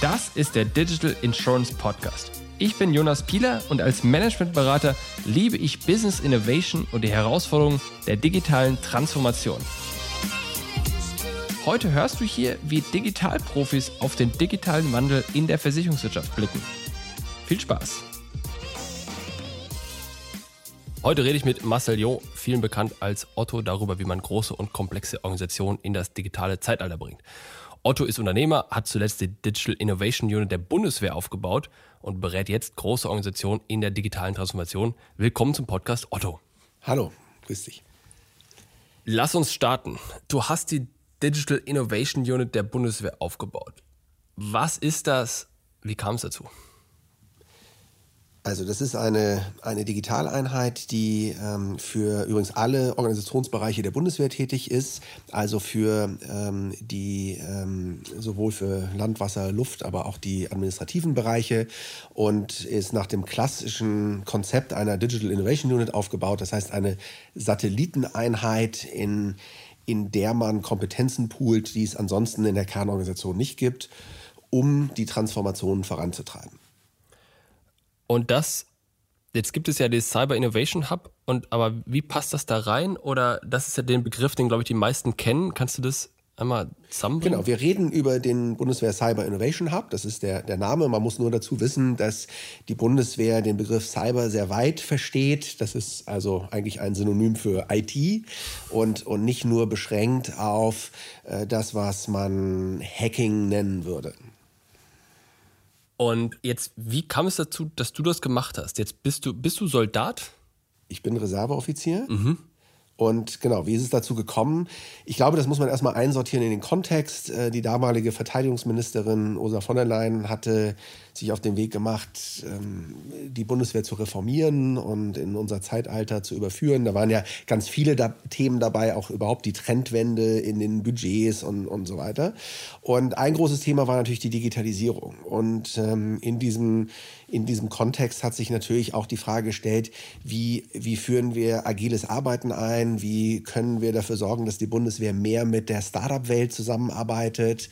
Das ist der Digital Insurance Podcast. Ich bin Jonas Pieler und als Managementberater liebe ich Business Innovation und die Herausforderungen der digitalen Transformation. Heute hörst du hier, wie Digitalprofis auf den digitalen Wandel in der Versicherungswirtschaft blicken. Viel Spaß! Heute rede ich mit Marcel Jo, vielen bekannt als Otto, darüber, wie man große und komplexe Organisationen in das digitale Zeitalter bringt. Otto ist Unternehmer, hat zuletzt die Digital Innovation Unit der Bundeswehr aufgebaut und berät jetzt große Organisationen in der digitalen Transformation. Willkommen zum Podcast Otto. Hallo, grüß dich. Lass uns starten. Du hast die Digital Innovation Unit der Bundeswehr aufgebaut. Was ist das? Wie kam es dazu? Also das ist eine, eine Digitaleinheit, die ähm, für übrigens alle Organisationsbereiche der Bundeswehr tätig ist, also für ähm, die ähm, sowohl für Land, Wasser, Luft, aber auch die administrativen Bereiche und ist nach dem klassischen Konzept einer Digital Innovation Unit aufgebaut. Das heißt eine Satelliteneinheit in in der man Kompetenzen poolt, die es ansonsten in der Kernorganisation nicht gibt, um die Transformation voranzutreiben. Und das, jetzt gibt es ja den Cyber Innovation Hub, und aber wie passt das da rein? Oder das ist ja den Begriff, den, glaube ich, die meisten kennen. Kannst du das einmal zusammenbringen? Genau, wir reden über den Bundeswehr Cyber Innovation Hub. Das ist der, der Name. Man muss nur dazu wissen, dass die Bundeswehr den Begriff Cyber sehr weit versteht. Das ist also eigentlich ein Synonym für IT und, und nicht nur beschränkt auf äh, das, was man Hacking nennen würde. Und jetzt, wie kam es dazu, dass du das gemacht hast? Jetzt bist du, bist du Soldat? Ich bin Reserveoffizier. Mhm. Und genau, wie ist es dazu gekommen? Ich glaube, das muss man erstmal einsortieren in den Kontext. Äh, die damalige Verteidigungsministerin Ursula von der Leyen hatte sich auf den Weg gemacht, ähm, die Bundeswehr zu reformieren und in unser Zeitalter zu überführen. Da waren ja ganz viele da Themen dabei, auch überhaupt die Trendwende in den Budgets und, und so weiter. Und ein großes Thema war natürlich die Digitalisierung. Und ähm, in, diesem, in diesem Kontext hat sich natürlich auch die Frage gestellt, wie, wie führen wir agiles Arbeiten ein? Wie können wir dafür sorgen, dass die Bundeswehr mehr mit der Startup-Welt zusammenarbeitet?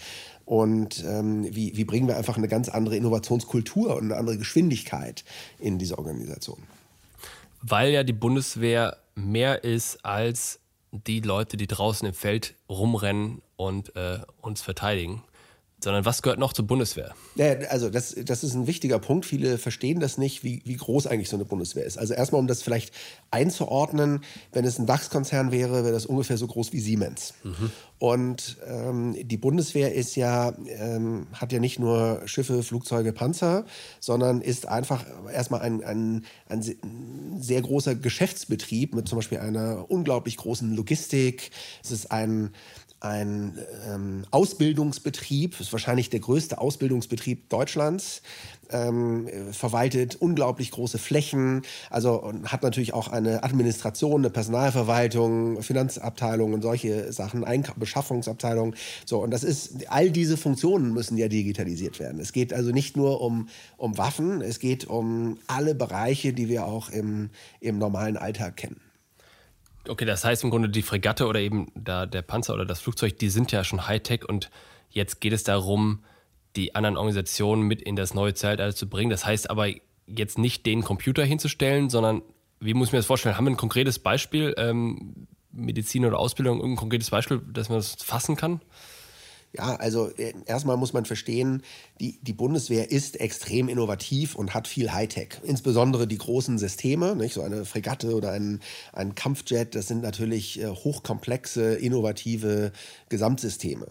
Und ähm, wie, wie bringen wir einfach eine ganz andere Innovationskultur und eine andere Geschwindigkeit in diese Organisation? Weil ja die Bundeswehr mehr ist als die Leute, die draußen im Feld rumrennen und äh, uns verteidigen sondern was gehört noch zur Bundeswehr? Ja, also das, das ist ein wichtiger Punkt. Viele verstehen das nicht, wie, wie groß eigentlich so eine Bundeswehr ist. Also erstmal, um das vielleicht einzuordnen, wenn es ein DAX-Konzern wäre, wäre das ungefähr so groß wie Siemens. Mhm. Und ähm, die Bundeswehr ist ja, ähm, hat ja nicht nur Schiffe, Flugzeuge, Panzer, sondern ist einfach erstmal ein, ein, ein sehr großer Geschäftsbetrieb mit zum Beispiel einer unglaublich großen Logistik. Es ist ein ein ähm, Ausbildungsbetrieb, ist wahrscheinlich der größte Ausbildungsbetrieb Deutschlands, ähm, verwaltet unglaublich große Flächen, also hat natürlich auch eine Administration, eine Personalverwaltung, Finanzabteilung und solche Sachen, Eink Beschaffungsabteilung. So, und das ist, all diese Funktionen müssen ja digitalisiert werden. Es geht also nicht nur um, um Waffen, es geht um alle Bereiche, die wir auch im, im normalen Alltag kennen. Okay, das heißt im Grunde die Fregatte oder eben da der Panzer oder das Flugzeug, die sind ja schon Hightech und jetzt geht es darum, die anderen Organisationen mit in das neue Zeitalter zu bringen. Das heißt aber jetzt nicht den Computer hinzustellen, sondern wie muss ich mir das vorstellen? Haben wir ein konkretes Beispiel, ähm, Medizin oder Ausbildung, irgendein konkretes Beispiel, dass man das fassen kann? Ja, also äh, erstmal muss man verstehen, die, die Bundeswehr ist extrem innovativ und hat viel Hightech. Insbesondere die großen Systeme, nicht? so eine Fregatte oder ein, ein Kampfjet, das sind natürlich äh, hochkomplexe, innovative Gesamtsysteme.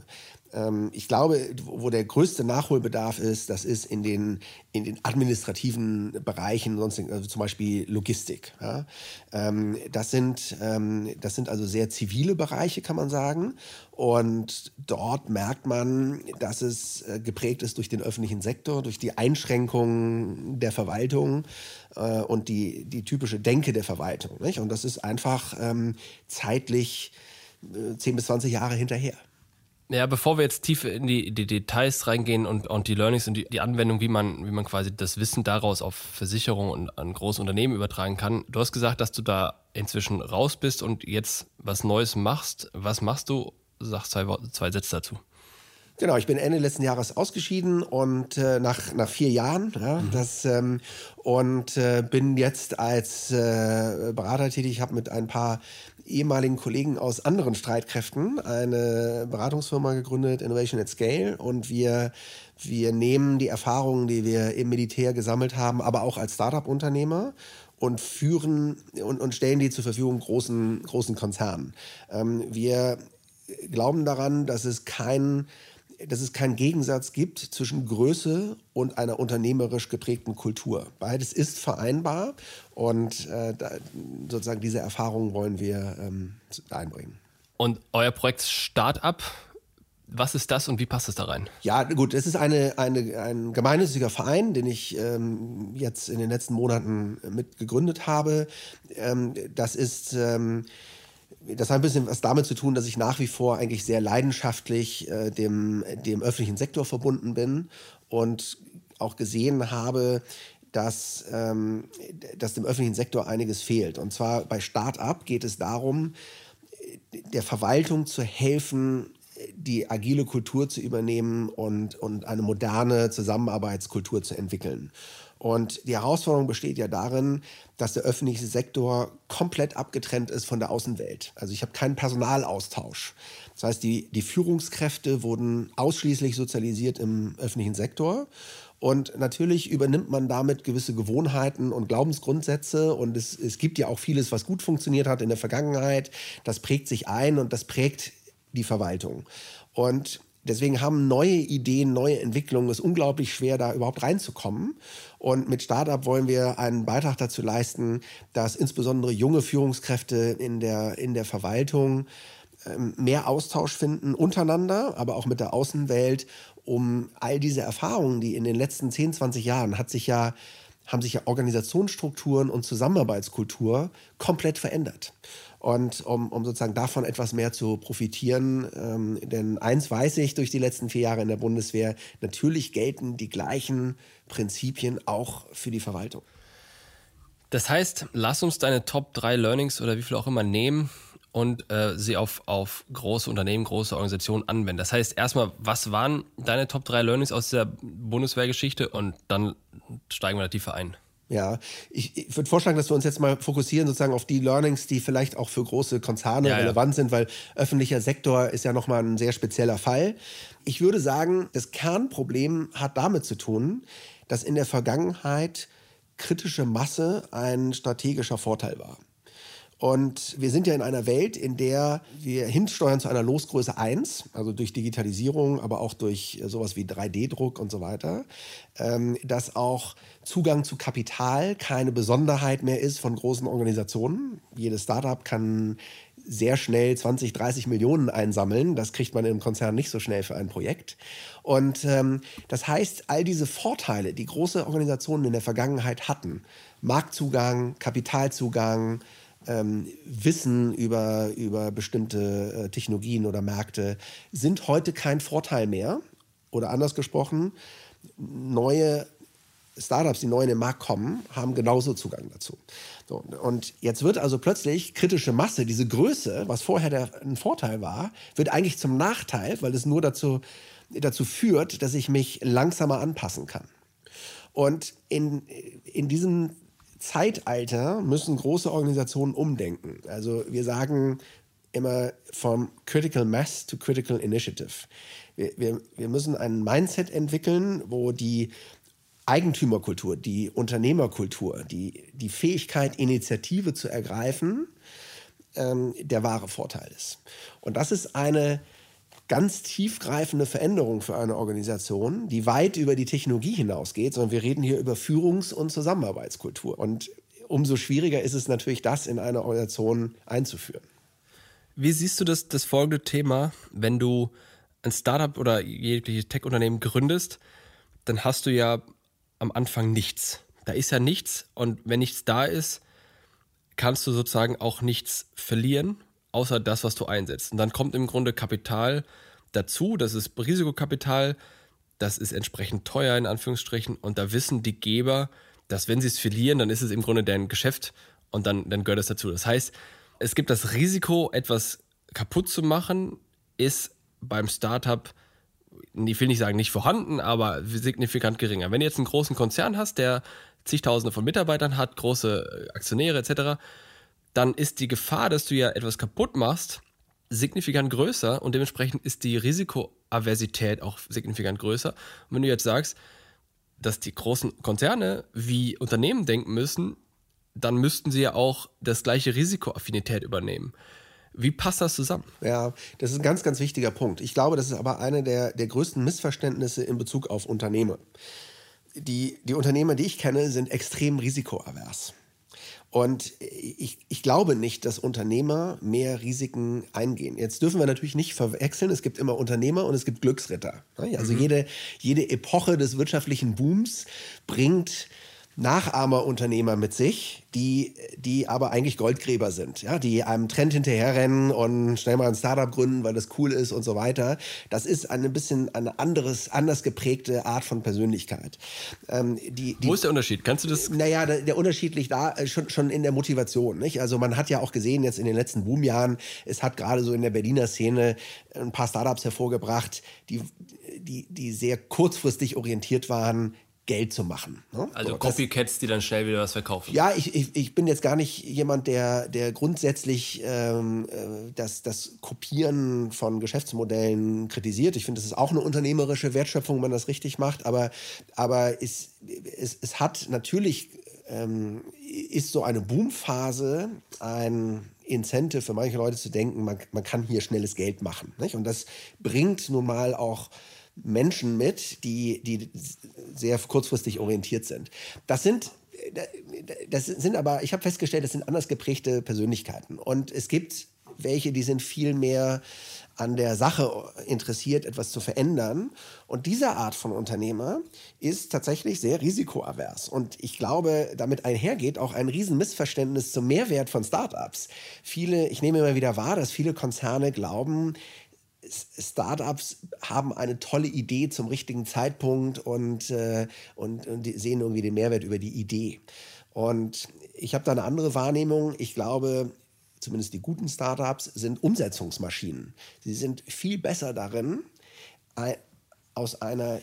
Ähm, ich glaube, wo der größte Nachholbedarf ist, das ist in den, in den administrativen Bereichen, sonst, also zum Beispiel Logistik. Ja? Ähm, das, sind, ähm, das sind also sehr zivile Bereiche, kann man sagen. Und dort merkt man, dass es äh, geprägt ist durch den öffentlichen Sektor, durch die Einschränkungen der Verwaltung äh, und die, die typische Denke der Verwaltung. Nicht? Und das ist einfach zeitlich äh, 10 bis 20 Jahre hinterher. Ja, bevor wir jetzt tief in die, die Details reingehen und, und die Learnings und die, die Anwendung, wie man, wie man quasi das Wissen daraus auf Versicherungen und an große Unternehmen übertragen kann. Du hast gesagt, dass du da inzwischen raus bist und jetzt was Neues machst. Was machst du? Sag zwei, zwei Sätze dazu. Genau, ich bin Ende letzten Jahres ausgeschieden und äh, nach, nach vier Jahren ja, mhm. das, ähm, und äh, bin jetzt als äh, Berater tätig. Ich habe mit ein paar ehemaligen Kollegen aus anderen Streitkräften eine Beratungsfirma gegründet, Innovation at Scale. Und wir, wir nehmen die Erfahrungen, die wir im Militär gesammelt haben, aber auch als Startup-Unternehmer und führen und, und stellen die zur Verfügung großen, großen Konzernen. Ähm, wir glauben daran, dass es kein dass es keinen Gegensatz gibt zwischen Größe und einer unternehmerisch geprägten Kultur. Beides ist vereinbar und äh, da, sozusagen diese Erfahrungen wollen wir ähm, einbringen. Und euer Projekt Startup, was ist das und wie passt es da rein? Ja, gut, es ist eine, eine, ein gemeinnütziger Verein, den ich ähm, jetzt in den letzten Monaten mit gegründet habe. Ähm, das ist ähm, das hat ein bisschen was damit zu tun, dass ich nach wie vor eigentlich sehr leidenschaftlich äh, dem, dem öffentlichen Sektor verbunden bin und auch gesehen habe, dass, ähm, dass dem öffentlichen Sektor einiges fehlt. Und zwar bei Start-up geht es darum, der Verwaltung zu helfen, die agile Kultur zu übernehmen und, und eine moderne Zusammenarbeitskultur zu entwickeln. Und die Herausforderung besteht ja darin, dass der öffentliche Sektor komplett abgetrennt ist von der Außenwelt. Also ich habe keinen Personalaustausch. Das heißt, die, die Führungskräfte wurden ausschließlich sozialisiert im öffentlichen Sektor. Und natürlich übernimmt man damit gewisse Gewohnheiten und Glaubensgrundsätze. Und es, es gibt ja auch vieles, was gut funktioniert hat in der Vergangenheit. Das prägt sich ein und das prägt die Verwaltung. Und Deswegen haben neue Ideen, neue Entwicklungen es unglaublich schwer, da überhaupt reinzukommen. Und mit Startup wollen wir einen Beitrag dazu leisten, dass insbesondere junge Führungskräfte in der, in der Verwaltung ähm, mehr Austausch finden untereinander, aber auch mit der Außenwelt, um all diese Erfahrungen, die in den letzten 10, 20 Jahren hat sich ja haben sich ja Organisationsstrukturen und Zusammenarbeitskultur komplett verändert. Und um, um sozusagen davon etwas mehr zu profitieren, ähm, denn eins weiß ich durch die letzten vier Jahre in der Bundeswehr, natürlich gelten die gleichen Prinzipien auch für die Verwaltung. Das heißt, lass uns deine Top 3 Learnings oder wie viel auch immer nehmen und äh, sie auf, auf große Unternehmen, große Organisationen anwenden. Das heißt, erstmal, was waren deine Top 3 Learnings aus der Bundeswehrgeschichte und dann steigen wir da tiefer ein. Ja, ich, ich würde vorschlagen, dass wir uns jetzt mal fokussieren sozusagen auf die Learnings, die vielleicht auch für große Konzerne ja, relevant ja. sind, weil öffentlicher Sektor ist ja nochmal ein sehr spezieller Fall. Ich würde sagen, das Kernproblem hat damit zu tun, dass in der Vergangenheit kritische Masse ein strategischer Vorteil war. Und wir sind ja in einer Welt, in der wir hinsteuern zu einer Losgröße 1, also durch Digitalisierung, aber auch durch sowas wie 3D-Druck und so weiter, ähm, dass auch Zugang zu Kapital keine Besonderheit mehr ist von großen Organisationen. Jedes Startup kann sehr schnell 20, 30 Millionen einsammeln. Das kriegt man im Konzern nicht so schnell für ein Projekt. Und ähm, das heißt, all diese Vorteile, die große Organisationen in der Vergangenheit hatten, Marktzugang, Kapitalzugang, ähm, Wissen über, über bestimmte äh, Technologien oder Märkte sind heute kein Vorteil mehr. Oder anders gesprochen, neue Startups, die neu in den Markt kommen, haben genauso Zugang dazu. So, und jetzt wird also plötzlich kritische Masse, diese Größe, was vorher der, ein Vorteil war, wird eigentlich zum Nachteil, weil es nur dazu, dazu führt, dass ich mich langsamer anpassen kann. Und in, in diesem Zeitalter müssen große Organisationen umdenken. Also wir sagen immer vom Critical Mass to Critical Initiative. Wir, wir, wir müssen ein Mindset entwickeln, wo die Eigentümerkultur, die Unternehmerkultur, die, die Fähigkeit, Initiative zu ergreifen, ähm, der wahre Vorteil ist. Und das ist eine ganz tiefgreifende Veränderung für eine Organisation, die weit über die Technologie hinausgeht, sondern wir reden hier über Führungs- und Zusammenarbeitskultur. Und umso schwieriger ist es natürlich, das in einer Organisation einzuführen. Wie siehst du das, das folgende Thema, wenn du ein Startup oder jegliches Tech-Unternehmen gründest, dann hast du ja am Anfang nichts. Da ist ja nichts und wenn nichts da ist, kannst du sozusagen auch nichts verlieren außer das, was du einsetzt. Und dann kommt im Grunde Kapital dazu, das ist Risikokapital, das ist entsprechend teuer in Anführungsstrichen und da wissen die Geber, dass wenn sie es verlieren, dann ist es im Grunde deren Geschäft und dann, dann gehört es dazu. Das heißt, es gibt das Risiko, etwas kaputt zu machen, ist beim Startup, ich will nicht sagen nicht vorhanden, aber signifikant geringer. Wenn du jetzt einen großen Konzern hast, der zigtausende von Mitarbeitern hat, große Aktionäre etc., dann ist die Gefahr, dass du ja etwas kaputt machst, signifikant größer und dementsprechend ist die Risikoaversität auch signifikant größer. Und wenn du jetzt sagst, dass die großen Konzerne wie Unternehmen denken müssen, dann müssten sie ja auch das gleiche Risikoaffinität übernehmen. Wie passt das zusammen? Ja, das ist ein ganz, ganz wichtiger Punkt. Ich glaube, das ist aber eine der, der größten Missverständnisse in Bezug auf Unternehmen. Die, die Unternehmer, die ich kenne, sind extrem risikoavers. Und ich, ich glaube nicht, dass Unternehmer mehr Risiken eingehen. Jetzt dürfen wir natürlich nicht verwechseln. Es gibt immer Unternehmer und es gibt Glücksritter. Also mhm. jede, jede Epoche des wirtschaftlichen Booms bringt Nachahmerunternehmer mit sich, die, die aber eigentlich Goldgräber sind, ja, die einem Trend hinterherrennen und schnell mal ein Startup gründen, weil das cool ist und so weiter. Das ist ein bisschen eine anderes, anders geprägte Art von Persönlichkeit. Ähm, die, die, Wo ist der Unterschied? Kannst du das? Naja, der, der Unterschied liegt da äh, schon, schon in der Motivation. Nicht? Also man hat ja auch gesehen jetzt in den letzten Boomjahren, es hat gerade so in der Berliner Szene ein paar Startups hervorgebracht, die, die, die sehr kurzfristig orientiert waren Geld zu machen. Ne? Also so, Copycats, das, die dann schnell wieder was verkaufen. Ja, ich, ich, ich bin jetzt gar nicht jemand, der, der grundsätzlich ähm, äh, das, das Kopieren von Geschäftsmodellen kritisiert. Ich finde, das ist auch eine unternehmerische Wertschöpfung, wenn man das richtig macht. Aber, aber es, es, es hat natürlich, ähm, ist so eine Boomphase ein Incentive für manche Leute zu denken, man, man kann hier schnelles Geld machen. Nicht? Und das bringt nun mal auch Menschen mit, die, die sehr kurzfristig orientiert sind. Das sind das sind aber, ich habe festgestellt, das sind anders geprägte Persönlichkeiten. Und es gibt welche, die sind viel mehr an der Sache interessiert, etwas zu verändern. Und diese Art von Unternehmer ist tatsächlich sehr risikoavers. Und ich glaube, damit einhergeht auch ein Riesenmissverständnis zum Mehrwert von Startups. Viele, ich nehme immer wieder wahr, dass viele Konzerne glauben, Startups haben eine tolle Idee zum richtigen Zeitpunkt und, äh, und, und sehen irgendwie den Mehrwert über die Idee. Und ich habe da eine andere Wahrnehmung. Ich glaube, zumindest die guten Startups sind Umsetzungsmaschinen. Sie sind viel besser darin, aus einer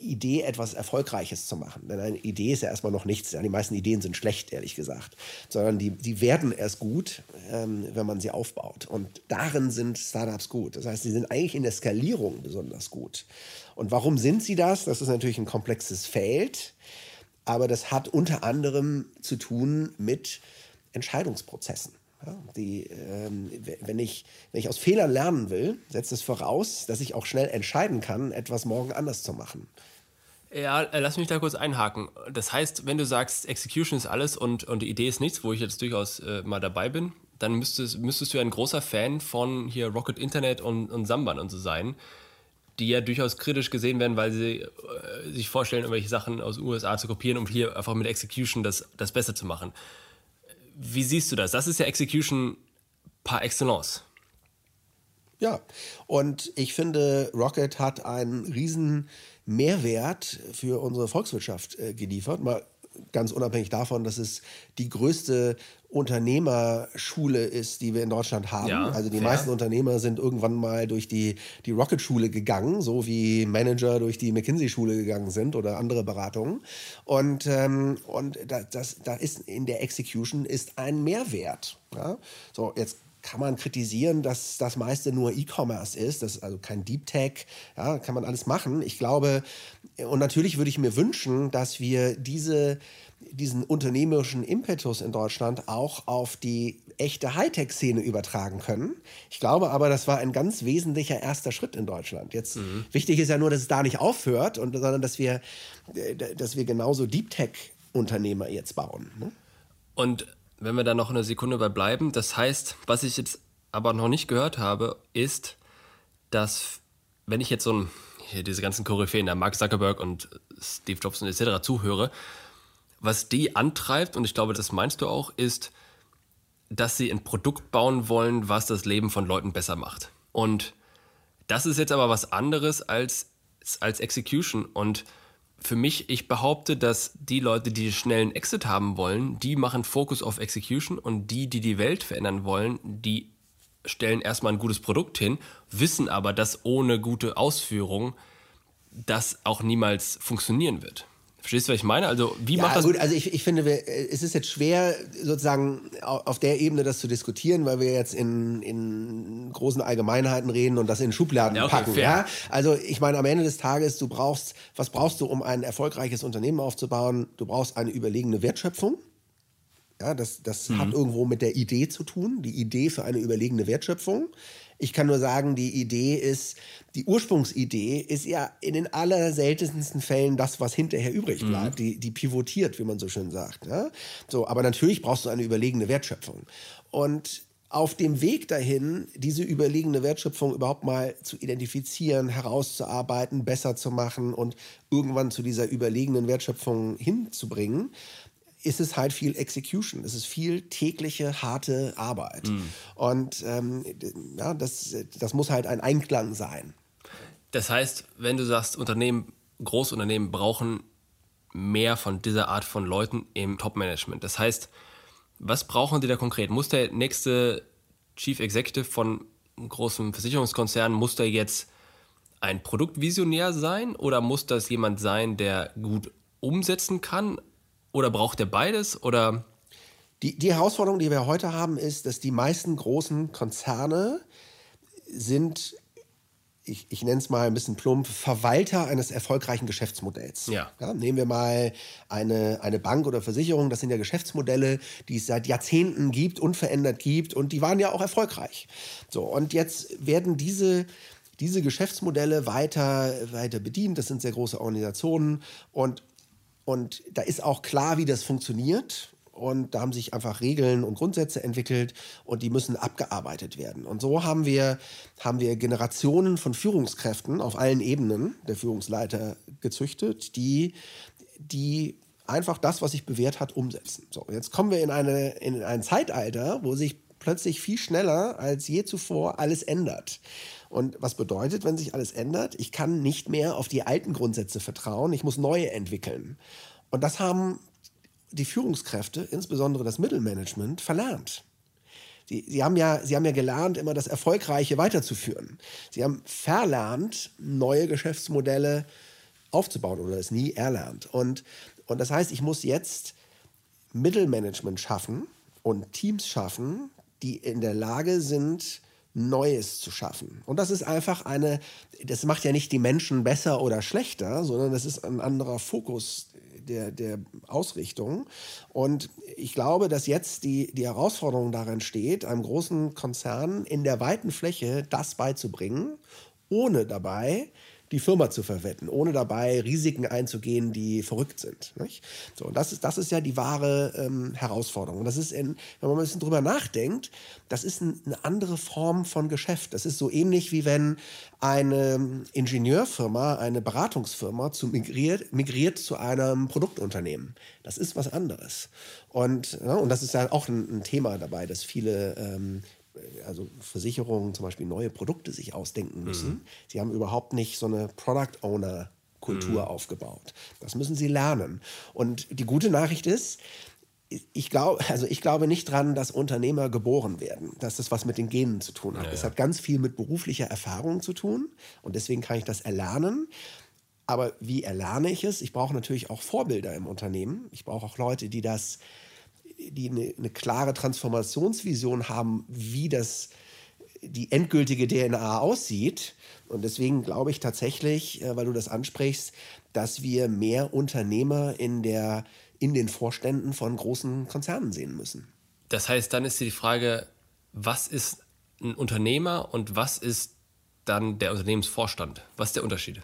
Idee etwas Erfolgreiches zu machen. Denn eine Idee ist ja erstmal noch nichts. Die meisten Ideen sind schlecht, ehrlich gesagt. Sondern die, die werden erst gut, ähm, wenn man sie aufbaut. Und darin sind Startups gut. Das heißt, sie sind eigentlich in der Skalierung besonders gut. Und warum sind sie das? Das ist natürlich ein komplexes Feld. Aber das hat unter anderem zu tun mit Entscheidungsprozessen. Ja, die, ähm, wenn, ich, wenn ich aus Fehlern lernen will, setzt es voraus, dass ich auch schnell entscheiden kann, etwas morgen anders zu machen. Ja, äh, lass mich da kurz einhaken. Das heißt, wenn du sagst, Execution ist alles und, und die Idee ist nichts, wo ich jetzt durchaus äh, mal dabei bin, dann müsstest, müsstest du ein großer Fan von hier Rocket Internet und, und Samban und so sein, die ja durchaus kritisch gesehen werden, weil sie äh, sich vorstellen, irgendwelche Sachen aus den USA zu kopieren, um hier einfach mit Execution das, das besser zu machen. Wie siehst du das? Das ist ja Execution par excellence. Ja, und ich finde, Rocket hat einen riesen Mehrwert für unsere Volkswirtschaft äh, geliefert. Mal ganz unabhängig davon, dass es die größte Unternehmerschule ist, die wir in Deutschland haben. Ja, also die fair. meisten Unternehmer sind irgendwann mal durch die, die Rocket-Schule gegangen, so wie Manager durch die McKinsey-Schule gegangen sind oder andere Beratungen. Und, ähm, und da, das, da ist in der Execution ist ein Mehrwert. Ja? So, jetzt kann man kritisieren, dass das meiste nur E-Commerce ist, das ist also kein Deep Tech, ja, kann man alles machen. Ich glaube, und natürlich würde ich mir wünschen, dass wir diese, diesen unternehmerischen Impetus in Deutschland auch auf die echte Hightech-Szene übertragen können. Ich glaube aber, das war ein ganz wesentlicher erster Schritt in Deutschland. Jetzt mhm. wichtig ist ja nur, dass es da nicht aufhört, und, sondern dass wir, dass wir genauso Deep Tech-Unternehmer jetzt bauen. Ne? Und wenn wir da noch eine Sekunde bei bleiben, das heißt, was ich jetzt aber noch nicht gehört habe, ist, dass wenn ich jetzt so ein, hier diese ganzen Koryphäen, der Mark Zuckerberg und Steve Jobs und etc. zuhöre, was die antreibt, und ich glaube, das meinst du auch, ist, dass sie ein Produkt bauen wollen, was das Leben von Leuten besser macht. Und Das ist jetzt aber was anderes als, als Execution. Und für mich, ich behaupte, dass die Leute, die schnellen Exit haben wollen, die machen Fokus auf Execution und die, die die Welt verändern wollen, die stellen erstmal ein gutes Produkt hin, wissen aber, dass ohne gute Ausführung das auch niemals funktionieren wird. Verstehst du, was ich meine? Also, wie ja, macht das? Gut, also ich, ich finde, wir, es ist jetzt schwer, sozusagen auf der Ebene das zu diskutieren, weil wir jetzt in, in großen Allgemeinheiten reden und das in Schubladen ja, okay, packen. Ja? Also, ich meine, am Ende des Tages, du brauchst, was brauchst du, um ein erfolgreiches Unternehmen aufzubauen? Du brauchst eine überlegene Wertschöpfung. Ja, das das mhm. hat irgendwo mit der Idee zu tun, die Idee für eine überlegene Wertschöpfung. Ich kann nur sagen, die Idee ist, die Ursprungsidee ist ja in den allerseltensten Fällen das, was hinterher übrig mhm. bleibt. Mhm. Die, die pivotiert, wie man so schön sagt. Ja? So, aber natürlich brauchst du eine überlegene Wertschöpfung. Und auf dem Weg dahin, diese überlegene Wertschöpfung überhaupt mal zu identifizieren, herauszuarbeiten, besser zu machen und irgendwann zu dieser überlegenen Wertschöpfung hinzubringen, ist es halt viel Execution. Es ist viel tägliche, harte Arbeit. Mhm. Und ähm, ja, das, das muss halt ein Einklang sein. Das heißt, wenn du sagst, Unternehmen, Großunternehmen brauchen mehr von dieser Art von Leuten im Top-Management. Das heißt, was brauchen die da konkret? Muss der nächste Chief Executive von einem großen Versicherungskonzern, muss der jetzt ein Produktvisionär sein oder muss das jemand sein, der gut umsetzen kann? Oder braucht er beides? Oder? Die, die Herausforderung, die wir heute haben, ist, dass die meisten großen Konzerne sind ich, ich nenne es mal ein bisschen plump, Verwalter eines erfolgreichen Geschäftsmodells. Ja. ja. nehmen wir mal eine, eine Bank oder Versicherung, das sind ja Geschäftsmodelle, die es seit Jahrzehnten gibt, unverändert gibt und die waren ja auch erfolgreich. So, und jetzt werden diese, diese Geschäftsmodelle weiter, weiter bedient, das sind sehr große Organisationen und und da ist auch klar, wie das funktioniert. Und da haben sich einfach Regeln und Grundsätze entwickelt und die müssen abgearbeitet werden. Und so haben wir, haben wir Generationen von Führungskräften auf allen Ebenen der Führungsleiter gezüchtet, die, die einfach das, was sich bewährt hat, umsetzen. So, jetzt kommen wir in, eine, in ein Zeitalter, wo sich plötzlich viel schneller als je zuvor alles ändert. Und was bedeutet, wenn sich alles ändert? Ich kann nicht mehr auf die alten Grundsätze vertrauen, ich muss neue entwickeln. Und das haben die Führungskräfte, insbesondere das Mittelmanagement, verlernt. Sie, sie, haben ja, sie haben ja gelernt, immer das Erfolgreiche weiterzuführen. Sie haben verlernt, neue Geschäftsmodelle aufzubauen oder es nie erlernt. Und, und das heißt, ich muss jetzt Mittelmanagement schaffen und Teams schaffen, die in der Lage sind, Neues zu schaffen. Und das ist einfach eine, das macht ja nicht die Menschen besser oder schlechter, sondern das ist ein anderer Fokus der, der Ausrichtung. Und ich glaube, dass jetzt die, die Herausforderung darin steht, einem großen Konzern in der weiten Fläche das beizubringen, ohne dabei die Firma zu verwetten, ohne dabei Risiken einzugehen, die verrückt sind. Nicht? So, und das ist, das ist ja die wahre ähm, Herausforderung. Und das ist, in, wenn man ein bisschen drüber nachdenkt, das ist ein, eine andere Form von Geschäft. Das ist so ähnlich wie wenn eine Ingenieurfirma, eine Beratungsfirma zu migriert, migriert zu einem Produktunternehmen. Das ist was anderes. Und, ja, und das ist ja auch ein, ein Thema dabei, dass viele ähm, also Versicherungen zum Beispiel neue Produkte sich ausdenken müssen. Mhm. Sie haben überhaupt nicht so eine Product Owner Kultur mhm. aufgebaut. Das müssen sie lernen. Und die gute Nachricht ist, ich glaube, also ich glaube nicht dran, dass Unternehmer geboren werden, dass das was mit den Genen zu tun hat. Es ja, ja. hat ganz viel mit beruflicher Erfahrung zu tun und deswegen kann ich das erlernen. Aber wie erlerne ich es? Ich brauche natürlich auch Vorbilder im Unternehmen. Ich brauche auch Leute, die das die eine, eine klare Transformationsvision haben, wie das die endgültige DNA aussieht. Und deswegen glaube ich tatsächlich, äh, weil du das ansprichst, dass wir mehr Unternehmer in, der, in den Vorständen von großen Konzernen sehen müssen. Das heißt, dann ist die Frage, was ist ein Unternehmer und was ist dann der Unternehmensvorstand? Was ist der Unterschied?